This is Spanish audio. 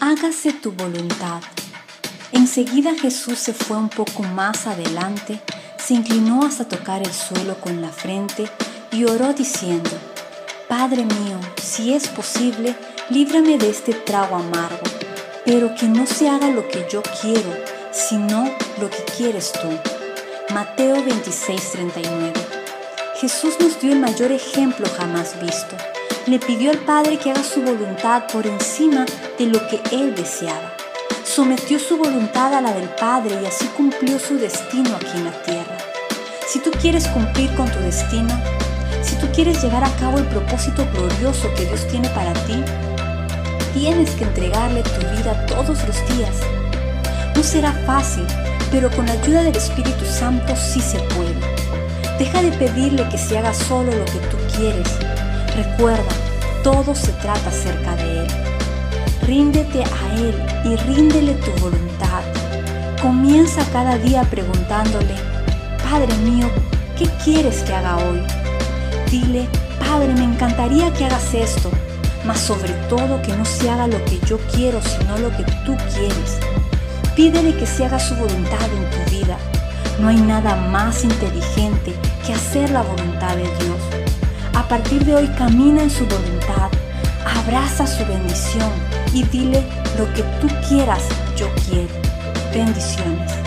hágase tu voluntad. Enseguida Jesús se fue un poco más adelante, se inclinó hasta tocar el suelo con la frente y oró diciendo, Padre mío, si es posible, líbrame de este trago amargo, pero que no se haga lo que yo quiero, sino lo que quieres tú. Mateo 26:39 Jesús nos dio el mayor ejemplo jamás visto. Le pidió al Padre que haga su voluntad por encima de lo que Él deseaba. Sometió su voluntad a la del Padre y así cumplió su destino aquí en la tierra. Si tú quieres cumplir con tu destino, si tú quieres llevar a cabo el propósito glorioso que Dios tiene para ti, tienes que entregarle tu vida todos los días. No será fácil, pero con la ayuda del Espíritu Santo sí se puede. Deja de pedirle que se haga solo lo que tú quieres. Recuerda, todo se trata acerca de Él. Ríndete a Él y ríndele tu voluntad. Comienza cada día preguntándole, Padre mío, ¿qué quieres que haga hoy? Dile, Padre, me encantaría que hagas esto, mas sobre todo que no se haga lo que yo quiero, sino lo que tú quieres. Pídele que se haga su voluntad en tu vida. No hay nada más inteligente que hacer la voluntad de Dios. A partir de hoy camina en su voluntad, abraza su bendición y dile lo que tú quieras, yo quiero. Bendiciones.